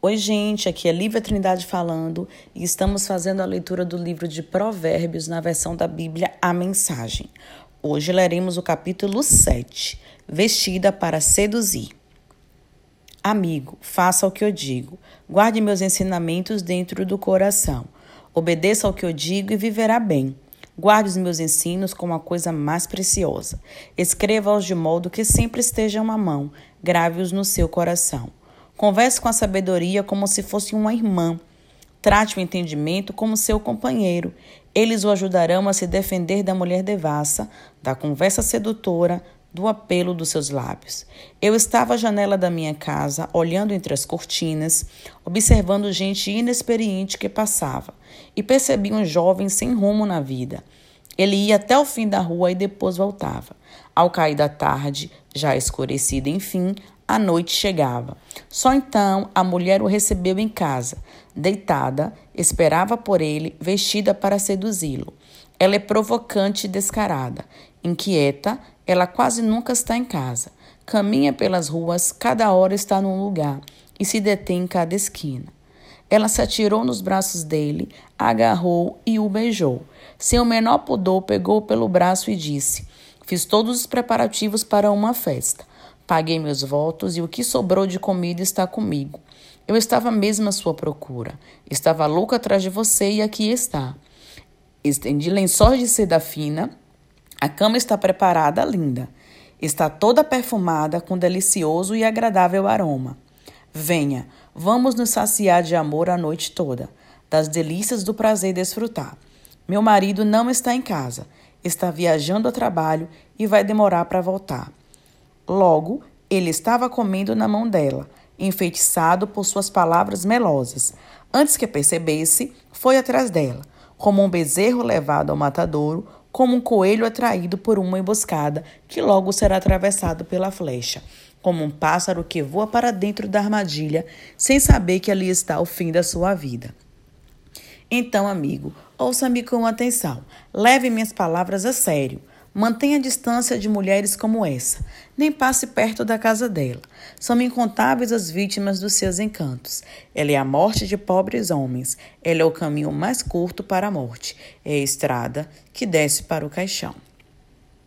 Oi, gente, aqui é Lívia Trindade falando e estamos fazendo a leitura do livro de Provérbios na versão da Bíblia A Mensagem. Hoje leremos o capítulo 7, Vestida para Seduzir. Amigo, faça o que eu digo, guarde meus ensinamentos dentro do coração, obedeça ao que eu digo e viverá bem. Guarde os meus ensinos como a coisa mais preciosa. Escreva-os de modo que sempre estejam à mão, grave-os no seu coração. Converse com a sabedoria como se fosse uma irmã. Trate o entendimento como seu companheiro. Eles o ajudarão a se defender da mulher devassa, da conversa sedutora, do apelo dos seus lábios. Eu estava à janela da minha casa, olhando entre as cortinas, observando gente inexperiente que passava, e percebi um jovem sem rumo na vida. Ele ia até o fim da rua e depois voltava. Ao cair da tarde, já escurecida enfim, a noite chegava. Só então a mulher o recebeu em casa, deitada, esperava por ele, vestida para seduzi-lo. Ela é provocante e descarada. Inquieta, ela quase nunca está em casa. Caminha pelas ruas, cada hora está num lugar e se detém em cada esquina. Ela se atirou nos braços dele, agarrou e o beijou. Sem o menor pudor, pegou pelo braço e disse: Fiz todos os preparativos para uma festa. Paguei meus votos e o que sobrou de comida está comigo. Eu estava mesmo à sua procura. Estava louca atrás de você e aqui está. Estendi lençóis de seda fina. A cama está preparada, linda. Está toda perfumada com delicioso e agradável aroma. Venha, vamos nos saciar de amor a noite toda, das delícias do prazer desfrutar. Meu marido não está em casa, está viajando a trabalho e vai demorar para voltar. Logo, ele estava comendo na mão dela, enfeitiçado por suas palavras melosas. Antes que percebesse, foi atrás dela, como um bezerro levado ao matadouro, como um coelho atraído por uma emboscada que logo será atravessado pela flecha, como um pássaro que voa para dentro da armadilha sem saber que ali está o fim da sua vida. Então, amigo, ouça-me com atenção. Leve minhas palavras a sério. Mantenha distância de mulheres como essa, nem passe perto da casa dela. São incontáveis as vítimas dos seus encantos. Ela é a morte de pobres homens. Ela é o caminho mais curto para a morte. É a estrada que desce para o caixão.